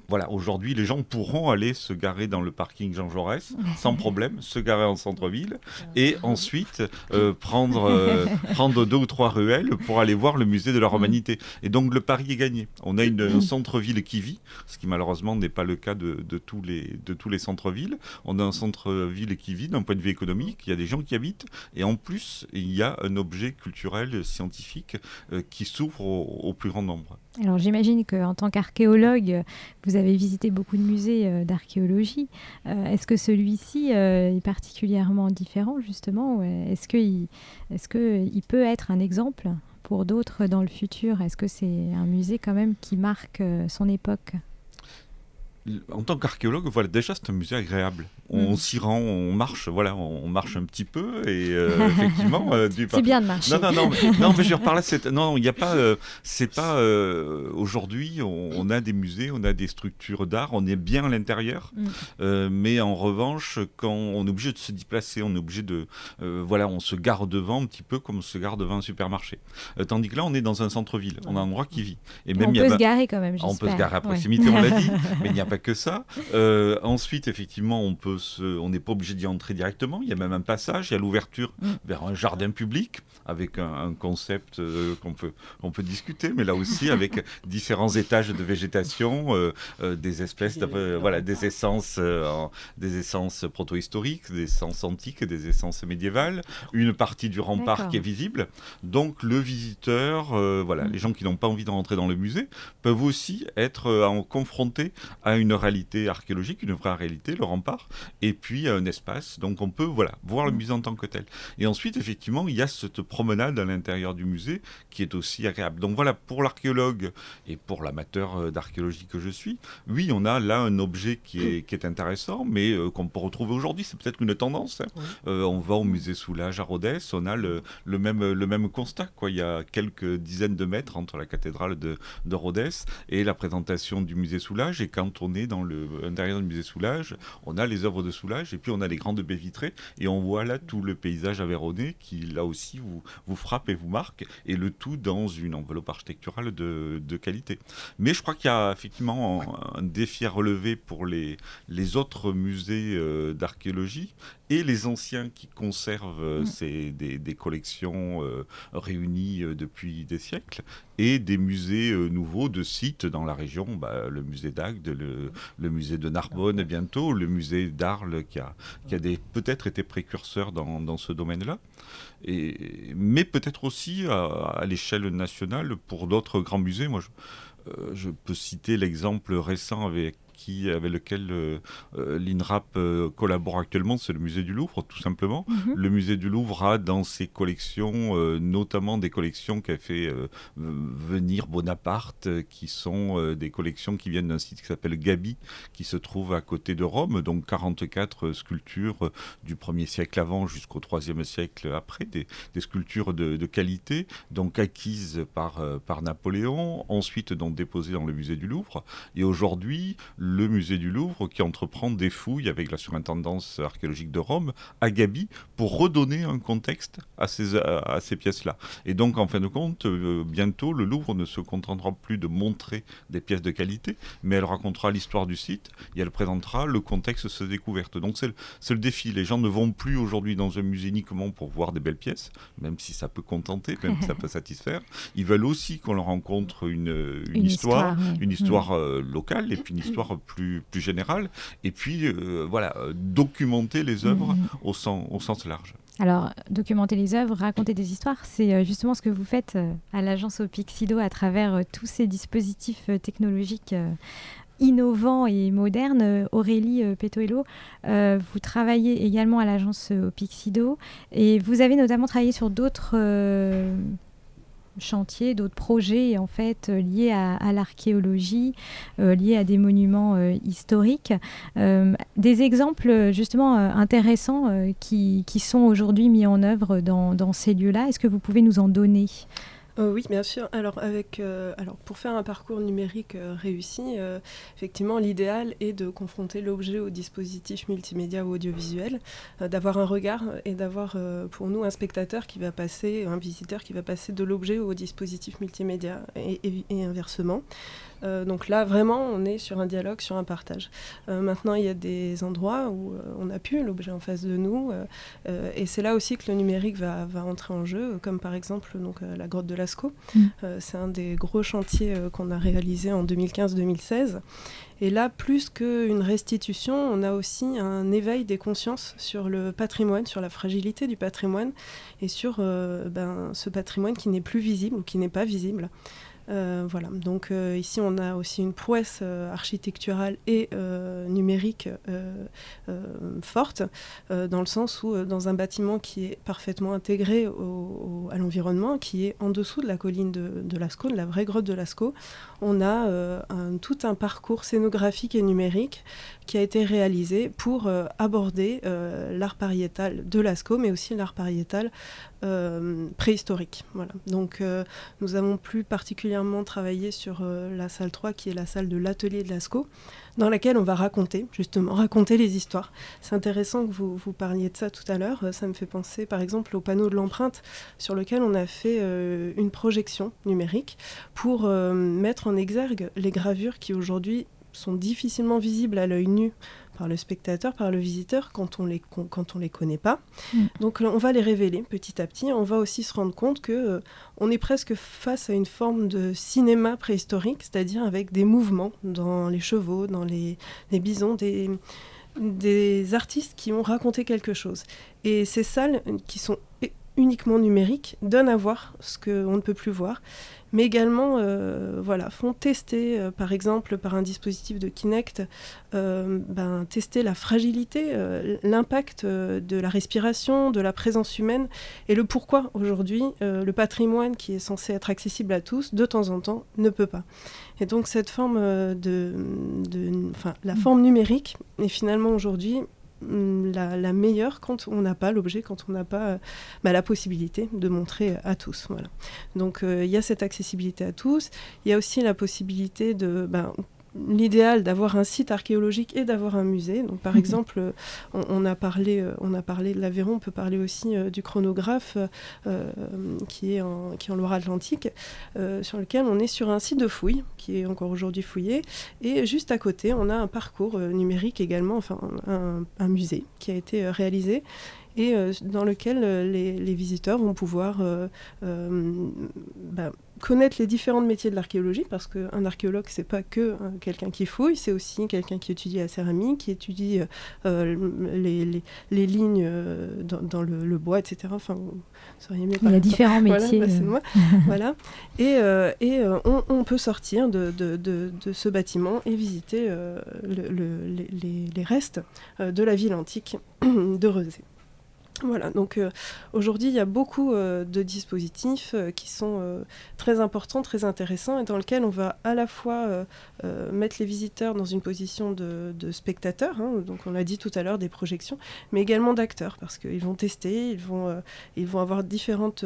voilà, aujourd'hui, les gens pourront aller se garer dans le parking Jean Jaurès sans problème, se garer en centre-ville et ensuite euh, prendre, euh, prendre deux ou trois ruelles pour aller voir le musée de la Romanité. Et donc le pari est gagné. On a une, un centre-ville qui vit, ce qui malheureusement n'est pas le cas de, de, tous les, de tous les centres-villes. On a un centre-ville qui vit d'un point de vue économique, il y a des gens qui habitent et en plus, il y a un objet culturel, scientifique euh, qui s'ouvre au plus grand nombre. Alors j'imagine qu'en tant qu'archéologue, vous avez visité beaucoup de musées euh, d'archéologie. Euh, est-ce que celui-ci euh, est particulièrement différent justement Est-ce qu'il est que peut être un exemple pour d'autres dans le futur? Est-ce que c'est un musée quand même qui marque son époque? En tant qu'archéologue, voilà, déjà c'est un musée agréable. On mm. s'y rend, on marche, voilà, on marche un petit peu et euh, effectivement. Euh, c'est bien de marcher. Non, non, non, mais, non, mais je reparle là, non, il n'y a pas, euh, c'est pas aujourd'hui, on, a des musées, on a des structures d'art, on est bien à l'intérieur, mm. mais en revanche, quand on est obligé de se déplacer, on est obligé de, voilà, on se gare devant un petit peu comme on se gare devant un supermarché. tandis que là, on est dans un centre-ville, on a un endroit qui vit. Et même, on peut se garer quand même. On peut se garer à proximité, on l'a dit, mais il n'y a pas que ça. Euh, ensuite, effectivement, on peut on n'est pas obligé d'y entrer directement. Il y a même un passage, il y a l'ouverture mm. vers un jardin public avec un, concept euh, qu'on peut, on peut discuter, mais là aussi avec différents étages de végétation, euh, des espèces, voilà, des essences, des essences proto-historiques, des essences antiques, des essences médiévales, une partie du rempart qui est visible. Donc le visiteur, voilà, mm. les gens qui n'ont pas envie de rentrer dans le musée peuvent aussi être confrontés à une une réalité archéologique, une vraie réalité, le rempart, et puis un espace. Donc on peut voilà, voir le musée en tant que tel. Et ensuite, effectivement, il y a cette promenade à l'intérieur du musée qui est aussi agréable. Donc voilà, pour l'archéologue et pour l'amateur euh, d'archéologie que je suis, oui, on a là un objet qui est, qui est intéressant, mais euh, qu'on peut retrouver aujourd'hui. C'est peut-être une tendance. Hein. Euh, on va au musée Soulage à Rhodes, on a le, le, même, le même constat. Quoi. Il y a quelques dizaines de mètres entre la cathédrale de, de Rhodes et la présentation du musée Soulage. Et quand on dans l'intérieur du musée Soulage, on a les œuvres de Soulage et puis on a les grandes baies vitrées et on voit là tout le paysage avéronné qui là aussi vous, vous frappe et vous marque et le tout dans une enveloppe architecturale de, de qualité. Mais je crois qu'il y a effectivement un, défi à relever pour les, les autres musées euh, d'archéologie et les anciens qui conservent euh, mm. ces, des, des, collections euh, réunies depuis des siècles et des musées nouveaux de sites dans la région, bah, le musée d'Agde, le, le, musée de Narbonne bientôt, le musée d'Arles qui a, qui a peut-être été précurseur dans, dans ce domaine-là, mais peut-être aussi à, l'échelle nationale pour d'autres grands musées. Moi, je, euh, je peux citer l'exemple récent avec qui, avec lequel l'INRAP collabore actuellement, c'est le musée du Louvre, tout simplement. Mhm. Le musée du Louvre a dans ses collections, notamment des collections qu'a fait venir Bonaparte, qui sont des collections qui viennent d'un site qui s'appelle Gabi, qui se trouve à côté de Rome, donc 44 sculptures du 1er siècle avant jusqu'au 3e siècle après, des, sculptures de, qualité, donc acquises par, euh, par Napoléon, ensuite donc déposées dans le musée du Louvre, et aujourd'hui le musée du Louvre qui entreprend des fouilles avec la surintendance archéologique de Rome à Gabi pour redonner un contexte à ces, à ces pièces-là. Et donc en fin de compte, euh, bientôt le Louvre ne se contentera plus de montrer des pièces de qualité, mais elle racontera l'histoire du site et elle présentera le contexte de ces découvertes. Donc c'est le, le défi. Les gens ne vont plus aujourd'hui dans un musée uniquement pour voir des belles pièces, même si ça peut contenter, même si ça peut satisfaire. Ils veulent aussi qu'on leur rencontre une, une, histoire, une histoire euh, locale et puis une histoire plus, plus générale. Et puis, euh, voilà, euh, documenter les œuvres mm. au, sens, au sens large. Alors, documenter les œuvres, raconter des histoires, c'est justement ce que vous faites à l'agence Opixido à travers tous ces dispositifs technologiques innovant et moderne. Euh, Aurélie euh, Petoello, euh, vous travaillez également à l'agence Pixido et vous avez notamment travaillé sur d'autres chantiers, d'autres projets en fait liés à, l'archéologie, liés à des monuments historiques. des exemples justement intéressants qui, sont aujourd'hui mis en œuvre dans, dans ces lieux-là. Est-ce que vous pouvez nous en donner? Euh, oui, bien sûr. Alors, avec, euh, pour faire un parcours numérique euh, réussi, effectivement, l'idéal est de confronter l'objet au dispositif multimédia ou audiovisuel, d'avoir un regard et d'avoir pour nous un spectateur qui va passer, un visiteur qui va passer de l'objet au dispositif multimédia et inversement. Euh, donc là, vraiment, on est sur un dialogue, sur un partage. Euh, maintenant, il y a des endroits où euh, on a pu l'objet en face de nous, et c'est là aussi que le numérique va, entrer en jeu, comme par exemple donc, la grotte de Lascaux. Mm. c'est un des gros chantiers qu'on a réalisé en 2015-2016. Et là, plus qu'une restitution, on a aussi un éveil des consciences sur le patrimoine, sur la fragilité du patrimoine et sur ben, ce patrimoine qui n'est plus visible ou qui n'est pas visible. Euh, voilà. Donc euh, ici, on a aussi une prouesse euh, architecturale et numérique forte, dans le sens où dans un bâtiment qui est parfaitement intégré à l'environnement, qui est en dessous de la colline de, de Lascaux, de la vraie grotte de Lascaux, on a tout un parcours scénographique et numérique qui a été réalisé pour aborder l'art pariétal de Lascaux, mais aussi l'art pariétal préhistorique. Voilà. Donc nous avons plus particulièrement travailler sur euh, la salle 3, qui est la salle de l'atelier de Lascaux, dans laquelle on va raconter, justement, raconter les histoires. C'est intéressant que vous, vous parliez de ça tout à l'heure. Ça me fait penser, par exemple, au panneau de l'empreinte, sur lequel on a fait euh, une projection numérique pour euh, mettre en exergue les gravures qui aujourd'hui sont difficilement visibles à l'œil nu par le spectateur, par le visiteur, quand on les, quand on les connaît pas. Mm. Donc on va les révéler petit à petit. On va aussi se rendre compte que euh, on est presque face à une forme de cinéma préhistorique, c'est-à-dire avec des mouvements dans les chevaux, dans les, les bisons, des, des artistes qui ont raconté quelque chose. Et ces salles qui sont uniquement numériques donnent à voir ce qu'on ne peut plus voir mais également euh, voilà, font tester, euh, par exemple par un dispositif de Kinect, euh, ben, tester la fragilité, l'impact de la respiration, de la présence humaine, et le pourquoi aujourd'hui le patrimoine qui est censé être accessible à tous, de temps en temps, ne peut pas. Et donc cette forme de, de la forme numérique est finalement aujourd'hui Mm, la, meilleure quand on n'a pas l'objet, quand on n'a pas euh, bah, la possibilité de montrer à tous. Voilà. Donc euh, il y a cette accessibilité à tous. Il y a aussi la possibilité de, bah, l'idéal d'avoir un site archéologique et d'avoir un musée. Donc, par mhm. exemple, on, a parlé, euh, on a parlé de l'Aveyron, on peut parler aussi euh, du chronographe euh, qui est en, qui en Loire-Atlantique, sur lequel on est sur un site de fouille qui est encore aujourd'hui fouillé. Et juste à côté, on a un parcours numérique également, enfin un, un musée qui a été réalisé et dans lequel les, visiteurs vont pouvoir bah, connaître les différents métiers de l'archéologie, parce qu'un archéologue, c'est pas que euh, quelqu'un qui fouille, c'est aussi quelqu'un qui étudie la céramique, qui étudie euh, euh, les, les, lignes dans, le, bois, etc. Enfin, Il y a différents métiers. Voilà. voilà. Et, et on, peut sortir de, de, de, ce bâtiment et visiter le, les, les, restes de la ville antique de Rezé. Voilà, donc euh, aujourd'hui, il y a beaucoup euh, de dispositifs euh, qui sont très importants, très intéressants, et dans lesquels on va à la fois mettre les visiteurs dans une position de, spectateurs, hein, donc on l'a dit tout à l'heure, des projections, mais également d'acteurs, parce qu'ils vont tester, ils vont, ils vont avoir différentes,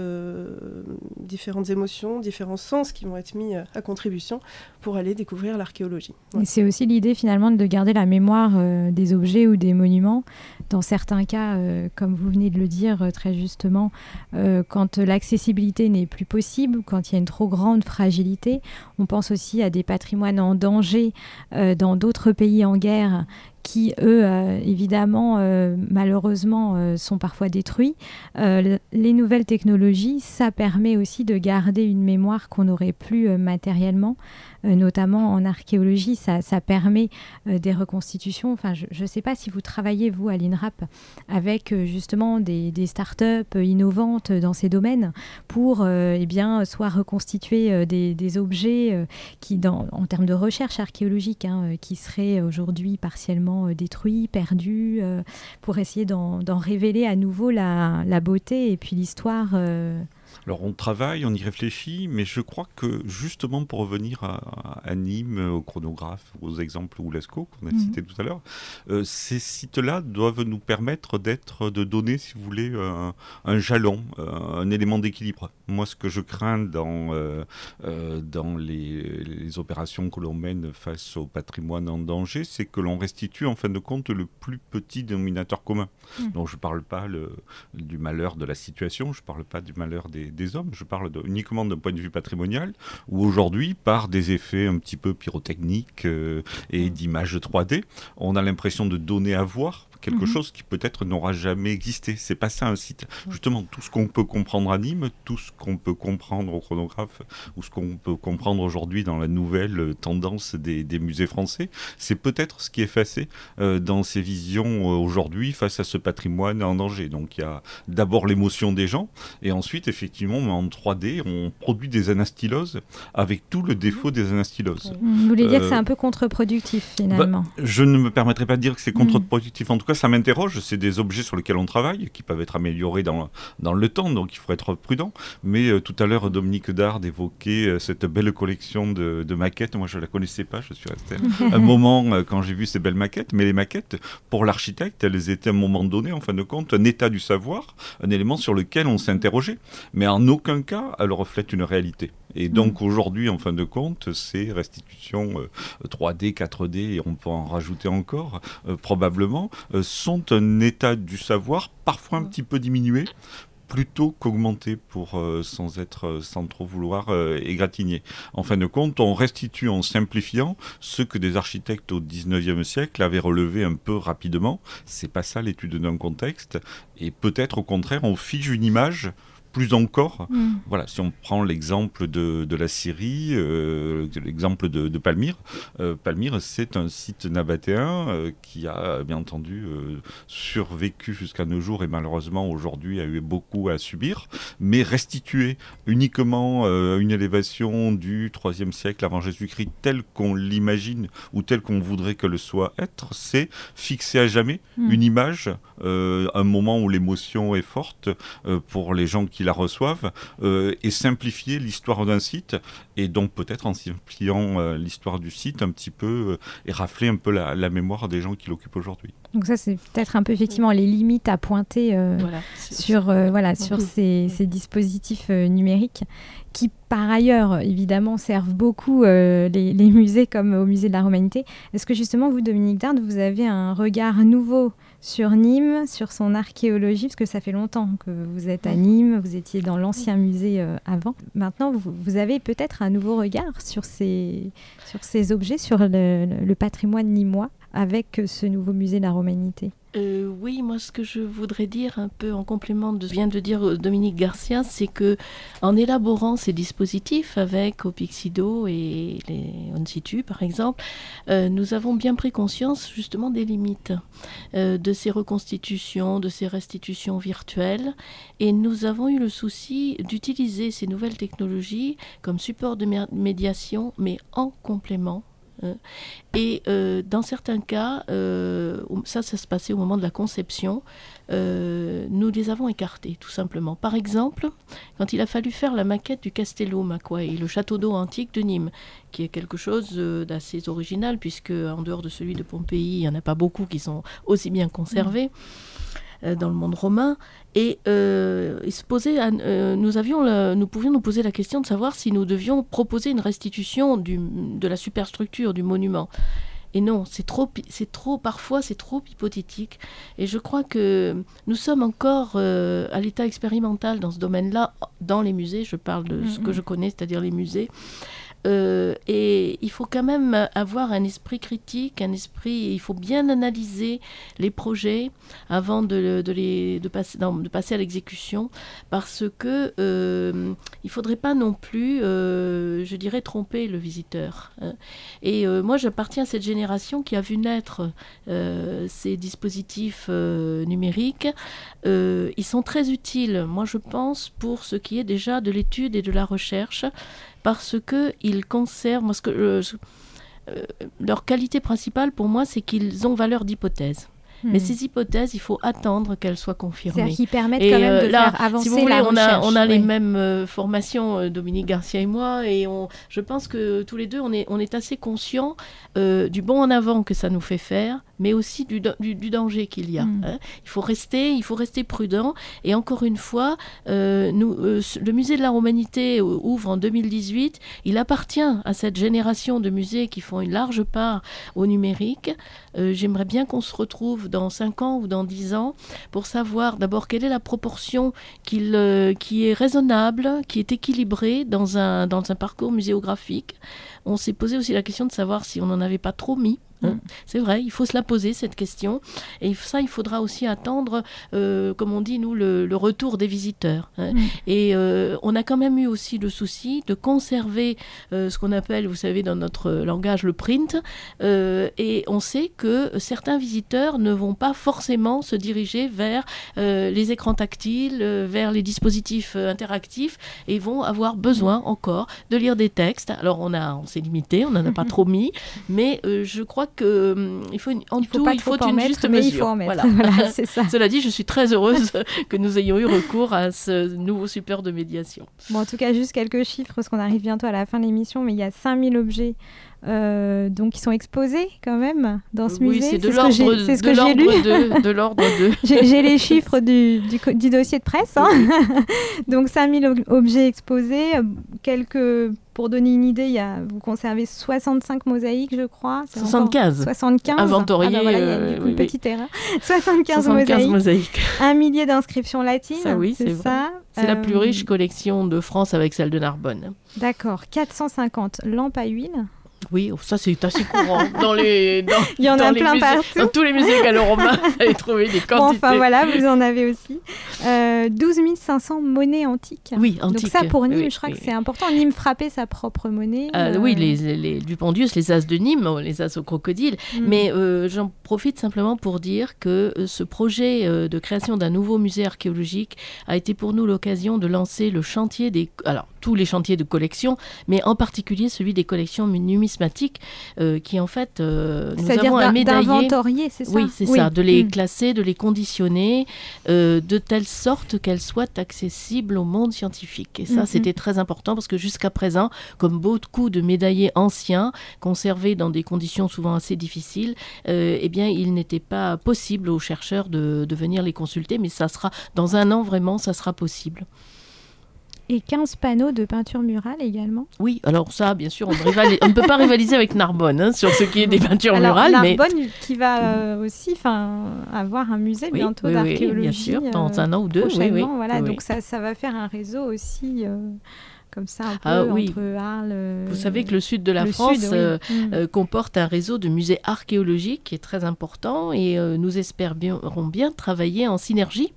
différentes émotions, différents sens qui vont être mis à contribution pour aller découvrir l'archéologie. C'est aussi l'idée finalement de garder la mémoire des objets ou des monuments, dans certains cas, comme vous venez de le dire euh, très justement, euh, quand l'accessibilité n'est plus possible, quand il y a une trop grande fragilité. On pense aussi à des patrimoines en danger euh, dans d'autres pays en guerre qui, eux, évidemment, malheureusement, sont parfois détruits. les nouvelles technologies, ça permet aussi de garder une mémoire qu'on n'aurait plus matériellement. Euh, notamment en archéologie, ça, permet euh, des reconstitutions. Enfin, je ne sais pas si vous travaillez, vous, à l'INRAP, avec euh, justement des, des start-up innovantes dans ces domaines pour eh bien, soit reconstituer des, objets qui, dans, en termes de recherche archéologique, hein, qui seraient aujourd'hui partiellement détruits, perdus, pour essayer d'en révéler à nouveau la, la beauté et puis l'histoire. Alors on travaille, on y réfléchit, mais je crois que justement pour revenir à, à Nîmes, au chronographe, aux exemples ou l'ESCO qu'on a mhm. cité tout à l'heure, euh, ces sites-là doivent nous permettre d'être, de donner, si vous voulez, un, jalon, euh, un élément d'équilibre. Moi, ce que je crains dans, euh, dans les, opérations que l'on mène face au patrimoine en danger, c'est que l'on restitue en fin de compte le plus petit dénominateur commun. Mhm. Donc je ne parle pas le, du malheur de la situation, je ne parle pas du malheur des des hommes, je parle uniquement d'un point de vue patrimonial, où aujourd'hui, par des effets un petit peu pyrotechniques euh, et d'images 3D, on a l'impression de donner à voir quelque mhm. chose qui peut-être n'aura jamais existé. C'est pas ça un site. Justement, tout ce qu'on peut comprendre à Nîmes, tout ce qu'on peut comprendre au chronographe, ou ce qu'on peut comprendre aujourd'hui dans la nouvelle tendance des, musées français, c'est peut-être ce qui est effacé euh, dans ces visions euh, aujourd'hui face à ce patrimoine en danger. Donc il y a d'abord l'émotion des gens, et ensuite, effectivement, en 3D, on produit des anastyloses avec tout le défaut des anastyloses. Vous voulez dire que c'est euh, un peu contre-productif finalement bah, Je ne me permettrai pas de dire que c'est contre-productif. En tout ça m'interroge. C'est des objets sur lesquels on travaille, qui peuvent être améliorés dans, dans le temps, donc il faut être prudent. Mais euh, tout à l'heure, Dominique Dard évoquait euh, cette belle collection de, maquettes. Moi, je ne la connaissais pas, je suis resté un moment euh, quand j'ai vu ces belles maquettes. Mais les maquettes, pour l'architecte, elles étaient à un moment donné, en fin de compte, un état du savoir, un élément sur lequel on s'interrogeait. Mais en aucun cas, elles reflètent une réalité. Et donc aujourd'hui, en fin de compte, ces restitutions 3D, 4D, et on peut en rajouter encore, euh, probablement, sont un état du savoir parfois un petit peu diminué plutôt qu'augmenté pour euh, sans être sans trop vouloir égratigner. En fin de compte, on restitue en simplifiant ce que des architectes au 19e siècle avaient relevé un peu rapidement. C'est pas ça l'étude d'un contexte et peut-être au contraire on fige une image plus encore. Mm. Voilà, si on prend l'exemple de, de, la Syrie, euh, l'exemple de, de, Palmyre, euh, Palmyre, c'est un site nabatéen euh, qui a bien entendu survécu jusqu'à nos jours et malheureusement aujourd'hui a eu beaucoup à subir, mais restituer uniquement une élévation du 3e siècle avant Jésus-Christ telle qu'on l'imagine ou telle qu'on voudrait que le soit être, c'est fixer à jamais mm. une image, un moment où l'émotion est forte pour les gens qui qui la reçoivent euh, et simplifier l'histoire d'un site et donc peut-être en simplifiant euh, l'histoire du site un petit peu euh, et rafler un peu la, mémoire des gens qui l'occupent aujourd'hui. Donc ça c'est peut-être un peu effectivement les limites à pointer sur, voilà, sur ces, ces dispositifs numériques qui par ailleurs évidemment servent beaucoup les, les, musées comme au musée de la Romanité. Est-ce que justement vous Dominique Dard vous avez un regard nouveau sur Nîmes, sur son archéologie, parce que ça fait longtemps que vous êtes à Nîmes, vous étiez dans l'ancien musée euh, avant. Maintenant, vous, avez peut-être un nouveau regard sur ces, sur ces objets, sur le, patrimoine nîmois. Avec ce nouveau musée de la romanité euh, oui, moi ce que je voudrais dire un peu en complément de ce que vient de dire euh, Dominique Garcia, c'est que en élaborant ces dispositifs avec Opixido et les On par exemple, euh, nous avons bien pris conscience justement des limites de ces reconstitutions, de ces restitutions virtuelles et nous avons eu le souci d'utiliser ces nouvelles technologies comme support de médiation mais en complément et euh, dans certains cas, euh, ça, se passait au moment de la conception, nous les avons écartés, tout simplement. Par exemple, quand il a fallu faire la maquette du Castello Macquay, le château d'eau antique de Nîmes, qui est quelque chose d'assez original, puisque en dehors de celui de Pompéi, il n'y en a pas beaucoup qui sont aussi bien conservés. Mmh. Euh, dans le monde romain. Et euh, se posait, euh, nous, avions nous pouvions nous poser la question de savoir si nous devions proposer une restitution du, de la superstructure du monument. Et non, c'est trop, c'est trop, parfois c'est trop hypothétique. Et je crois que nous sommes encore à l'état expérimental dans ce domaine-là, dans les musées. Je parle de ce que je connais, c'est-à-dire les musées. Euh, et il faut quand même avoir un esprit critique, un esprit. Il faut bien analyser les projets avant de, les, de, passer, de passer à l'exécution, parce que euh, il faudrait pas non plus, euh, je dirais, tromper le visiteur. Hein. Et moi, j'appartiens à cette génération qui a vu naître ces dispositifs numériques. ils sont très utiles, moi, je pense, pour ce qui est déjà de l'étude et de la recherche parce qu'ils conservent, ce que, euh, euh, leur qualité principale pour moi, c'est qu'ils ont valeur d'hypothèse. Mais hmm. ces hypothèses, il faut attendre qu'elles soient confirmées. Qu'ils permettent quand même de euh, faire avancer si vous voulez, on a, on a les mêmes formations, Dominique Garcia et moi, et on, je pense que tous les deux, on est, on est assez conscients du bon en avant que ça nous fait faire, mais aussi du, du, danger qu'il y a. Hmm. Hein. Il faut rester, il faut rester prudent. Et encore une fois, euh, nous, euh, le musée de la Romanité ouvre en 2018. Il appartient à cette génération de musées qui font une large part au numérique. Euh, j'aimerais bien qu'on se retrouve dans 5 ans ou dans 10 ans pour savoir d'abord quelle est la proportion qui est raisonnable, qui est équilibrée dans un, dans un parcours muséographique. On s'est posé aussi la question de savoir si on n'en avait pas trop mis. Hein. Mm. C'est vrai, il faut se la poser cette question. Et ça, il faudra aussi attendre, euh, comme on dit, nous, le, retour des visiteurs. Hein. Mm. Et euh, on a quand même eu aussi le souci de conserver euh, ce qu'on appelle, vous savez, dans notre langage, le print. et on sait que certains visiteurs ne vont pas forcément se diriger vers les écrans tactiles, vers les dispositifs interactifs, et vont avoir besoin encore de lire des textes. Alors on a, on s'est limité, on n'en a pas trop mis, mais je crois que hum, il faut en tout, il faut une juste mais mesure. Il faut en mettre. Voilà. c'est ça. Cela dit, je suis très heureuse que nous ayons eu recours à ce nouveau support de médiation. Bon, en tout cas, juste quelques chiffres, parce qu'on arrive bientôt à la fin de l'émission, mais il y a 5000 objets euh, donc ils sont exposés quand même dans ce musée. C'est de l'ordre ce que j'ai lu. De, l'ordre de. j'ai les chiffres du, du, dossier de presse. Hein. donc 5000 objets exposés, quelques pour donner une idée, il y a, vous conservez 65 mosaïques, je crois. 75. 75. Inventorié. Ah ben voilà, il y a euh, une petite erreur. 75, 75 mosaïques. Un millier d'inscriptions latines. Ça, oui, c'est ça. C'est la plus euh, riche collection de France avec celle de Narbonne. D'accord. 450 lampes à huile. Oui, ça c'est assez courant. Dans les, dans, Il y en a plein partout. Dans tous les musées gallo-romains, vous allez trouver des quantités. Bon, enfin voilà, vous en avez aussi. Euh, 12 500 monnaies antiques. Oui, antiques. Donc ça pour Nîmes, je crois que c'est important. Nîmes frappait sa propre monnaie. Euh, oui, euh, les, les Dupondius, les as de Nîmes, les as au crocodile. Mm. Mais euh, j'en profite simplement pour dire que ce projet de création d'un nouveau musée archéologique a été pour nous l'occasion de lancer le chantier des... Alors, tous les chantiers de collection, mais en particulier celui des collections numismatiques, euh, qui en fait, euh, nous avons un médaillé. c'est ça? Oui, c'est ça, de les mm. classer, de les conditionner, euh, de telle sorte qu'elles soient accessibles au monde scientifique. Et ça, mm-hmm. c'était très important parce que jusqu'à présent, comme beaucoup de médaillés anciens, conservés dans des conditions souvent assez difficiles, eh bien, il n'était pas possible aux chercheurs de, de venir les consulter, mais ça sera, dans un an vraiment, ça sera possible. Et 15 panneaux de peinture murale également Oui, alors ça, bien sûr, on ne peut pas rivaliser avec Narbonne hein, sur ce qui est des peintures alors, murales. Narbonne qui va euh, aussi avoir un musée bientôt d'archéologie. bien sûr, dans un an ou deux. Prochainement, voilà, donc ça, ça va faire un réseau aussi. Euh, comme ça, un peu Ah oui. entre Arles. euh, Vous savez que le sud de la France sud, oui. euh, Mm. euh, comporte un réseau de musées archéologiques qui est très important et nous espérons bien travailler en synergie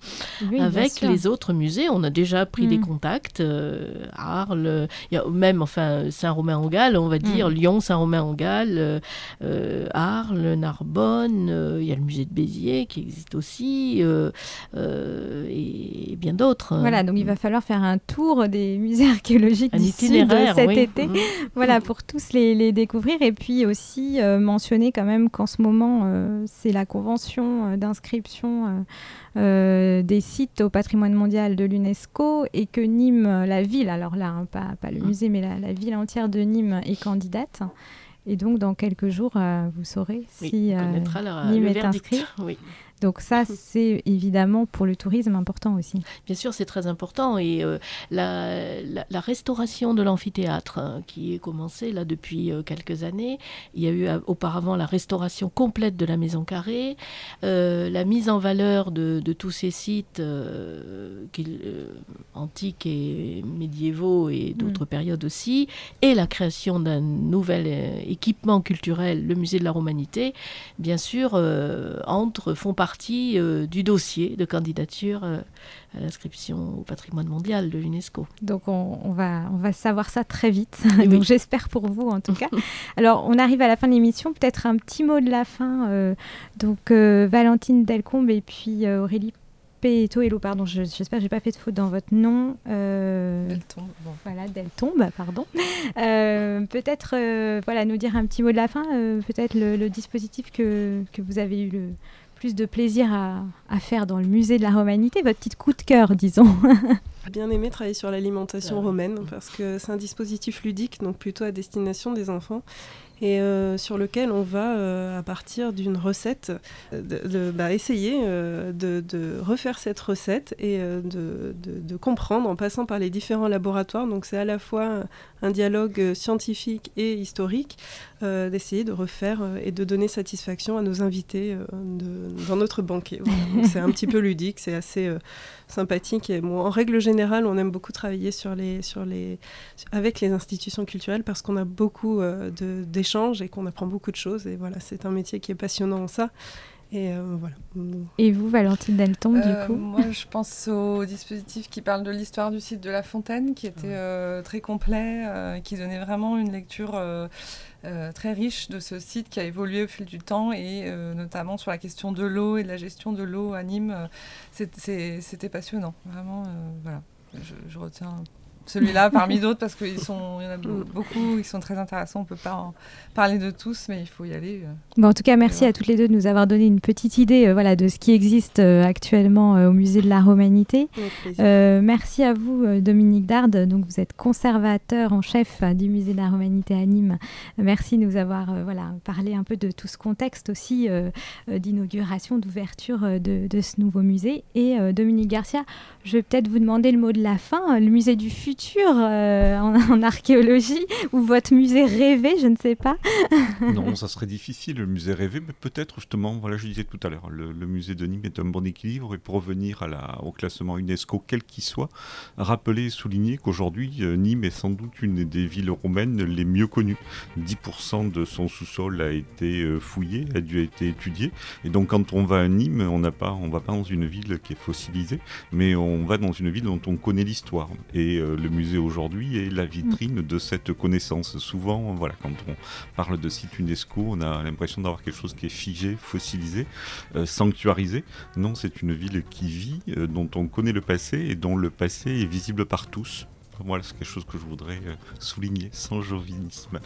Oui, avec les autres musées. On a déjà pris des Mm. contacts, Arles, y a même enfin Saint-Romain-en-Galles, on va dire Mm. Lyon, Saint-Romain-en-Galles, Arles, Narbonne, il y a le musée de Béziers qui existe aussi et bien d'autres. Voilà, donc il va falloir faire un tour des musées archéologiques d'ici de cet oui. été. Mhm. Voilà, pour tous les, les découvrir. Et puis aussi euh, mentionner quand même qu'en ce moment, euh, c'est la convention euh, d'inscription euh, des sites au patrimoine mondial de l'UNESCO et que Nîmes, la ville, alors là, hein, pas, pas le Mhm. musée, mais la, la ville entière de Nîmes est candidate. Et donc, dans quelques jours, euh, vous saurez si euh, Nîmes est inscrit. Oui. Donc ça, c'est évidemment pour le tourisme important aussi. Bien sûr, c'est très important. Et euh, la, la- la restauration de l'amphithéâtre, hein, qui est commencée là depuis euh, quelques années, il y a eu euh, auparavant la restauration complète de la maison carrée, euh, la mise en valeur de, de tous ces sites antiques et médiévaux et d'autres périodes aussi, et la création d'un nouvel équipement culturel, le musée de la Romanité, bien sûr, entrent, font partie euh, du dossier de candidature euh, à l'inscription au patrimoine mondial de l'UNESCO. Donc on, on va, on va savoir ça très vite. Oui. Donc j'espère pour vous en tout cas. Alors on arrive à la fin de l'émission. Peut-être un petit mot de la fin. euh, donc euh, Valentine Delcombe et puis euh, Aurélie Pétoello, pardon, je- j'espère que j'ai pas fait de faute dans votre nom. Euh, Elle tombe. Bon. voilà, Deltombe, pardon. Euh, peut-être euh, voilà, nous dire un petit mot de la fin, euh, peut-être le, le dispositif que, que vous avez eu le plus de plaisir à, à faire dans le musée de la Romanité, votre petit coup de cœur, disons. Bien aimé travailler sur l'alimentation oui. romaine parce que c'est un dispositif ludique, donc plutôt à destination des enfants, et euh, sur lequel on va, euh, à partir d'une recette, euh, de, de- bah, essayer euh, de, de refaire cette recette et euh, de, de- de comprendre en passant par les différents laboratoires. Donc c'est à la fois un dialogue euh, scientifique et historique, euh, d'essayer de refaire euh, et de donner satisfaction à nos invités euh, de- dans notre banquet. Voilà. C'est un petit peu ludique, c'est assez euh, sympathique. Et bon, en règle générale, on aime beaucoup travailler sur les, sur les, avec les institutions culturelles parce qu'on a beaucoup euh, d'échanges et qu'on apprend beaucoup de choses. Et voilà, c'est un métier qui est passionnant en ça. Et euh, voilà. Et vous, Valentine Deltombe, Euh, du coup Moi, je pense au dispositif qui parle de l'histoire du site de La Fontaine, qui était euh, très complet, euh, qui donnait vraiment une lecture très riche de ce site qui a évolué au fil du temps, et euh, notamment sur la question de l'eau et de la gestion de l'eau à Nîmes. euh, C'était passionnant, vraiment. euh, voilà, je retiens celui-là parmi d'autres parce qu'il y en a be- beaucoup, ils sont très intéressants. On peut pas en parler de tous, mais il faut y aller. euh. Bon, en tout cas, merci Voilà. à toutes les deux de nous avoir donné une petite idée euh, voilà, de ce qui existe euh, actuellement euh, au musée de la Romanité. Euh, merci à vous, Dominique Dard. Donc, vous êtes conservateur en chef euh, du musée de la Romanité à Nîmes. Merci de nous avoir euh, voilà, parlé un peu de tout ce contexte aussi d'inauguration, d'ouverture de, de ce nouveau musée. Et euh, Dominique Garcia, je vais peut-être vous demander le mot de la fin, le musée du futur euh, en, archéologie ou votre musée rêvé, je ne sais pas. Non, ça serait difficile, le musée rêvé, mais peut-être justement, voilà, je disais tout à l'heure, le, musée de Nîmes est un bon équilibre et pour revenir à la, au classement UNESCO, quel qu'il soit, rappeler et souligner qu'aujourd'hui, euh, Nîmes est sans doute une des villes romaines les mieux connues. 10% de son sous-sol a été euh, fouillé, a dû être étudié, et donc quand on va à Nîmes, on n'a pas, on va pas dans une ville qui est fossilisée, mais on va dans une ville dont on connaît l'histoire. Et le musée aujourd'hui est la vitrine de cette connaissance. Souvent, voilà, quand on parle de site UNESCO, on a l'impression d'avoir quelque chose qui est figé, fossilisé, euh, sanctuarisé. Non, c'est une ville qui vit, euh, dont on connaît le passé et dont le passé est visible par tous. Voilà, c'est quelque chose que je voudrais euh, souligner sans jovinisme.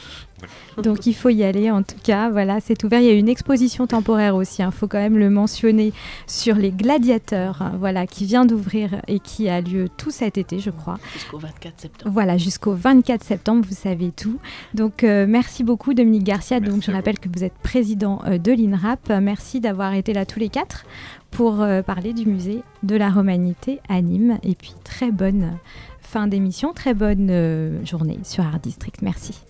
Donc il faut y aller en tout cas. Voilà, c'est ouvert. Il y a une exposition temporaire aussi. Il faut quand même le mentionner sur les gladiateurs. hein, voilà, qui vient d'ouvrir et qui a lieu tout cet été, je crois. Jusqu'au 24 septembre. Voilà, jusqu'au 24 septembre, vous savez tout. Donc euh, merci beaucoup Dominique Garcia. Merci Donc je vous. rappelle que vous êtes président euh, de l'INRAP. Merci d'avoir été là tous les quatre pour euh, parler du musée de la Romanité à Nîmes. Et puis très bonne Fin d'émission, très bonne euh, journée sur Art District. Merci.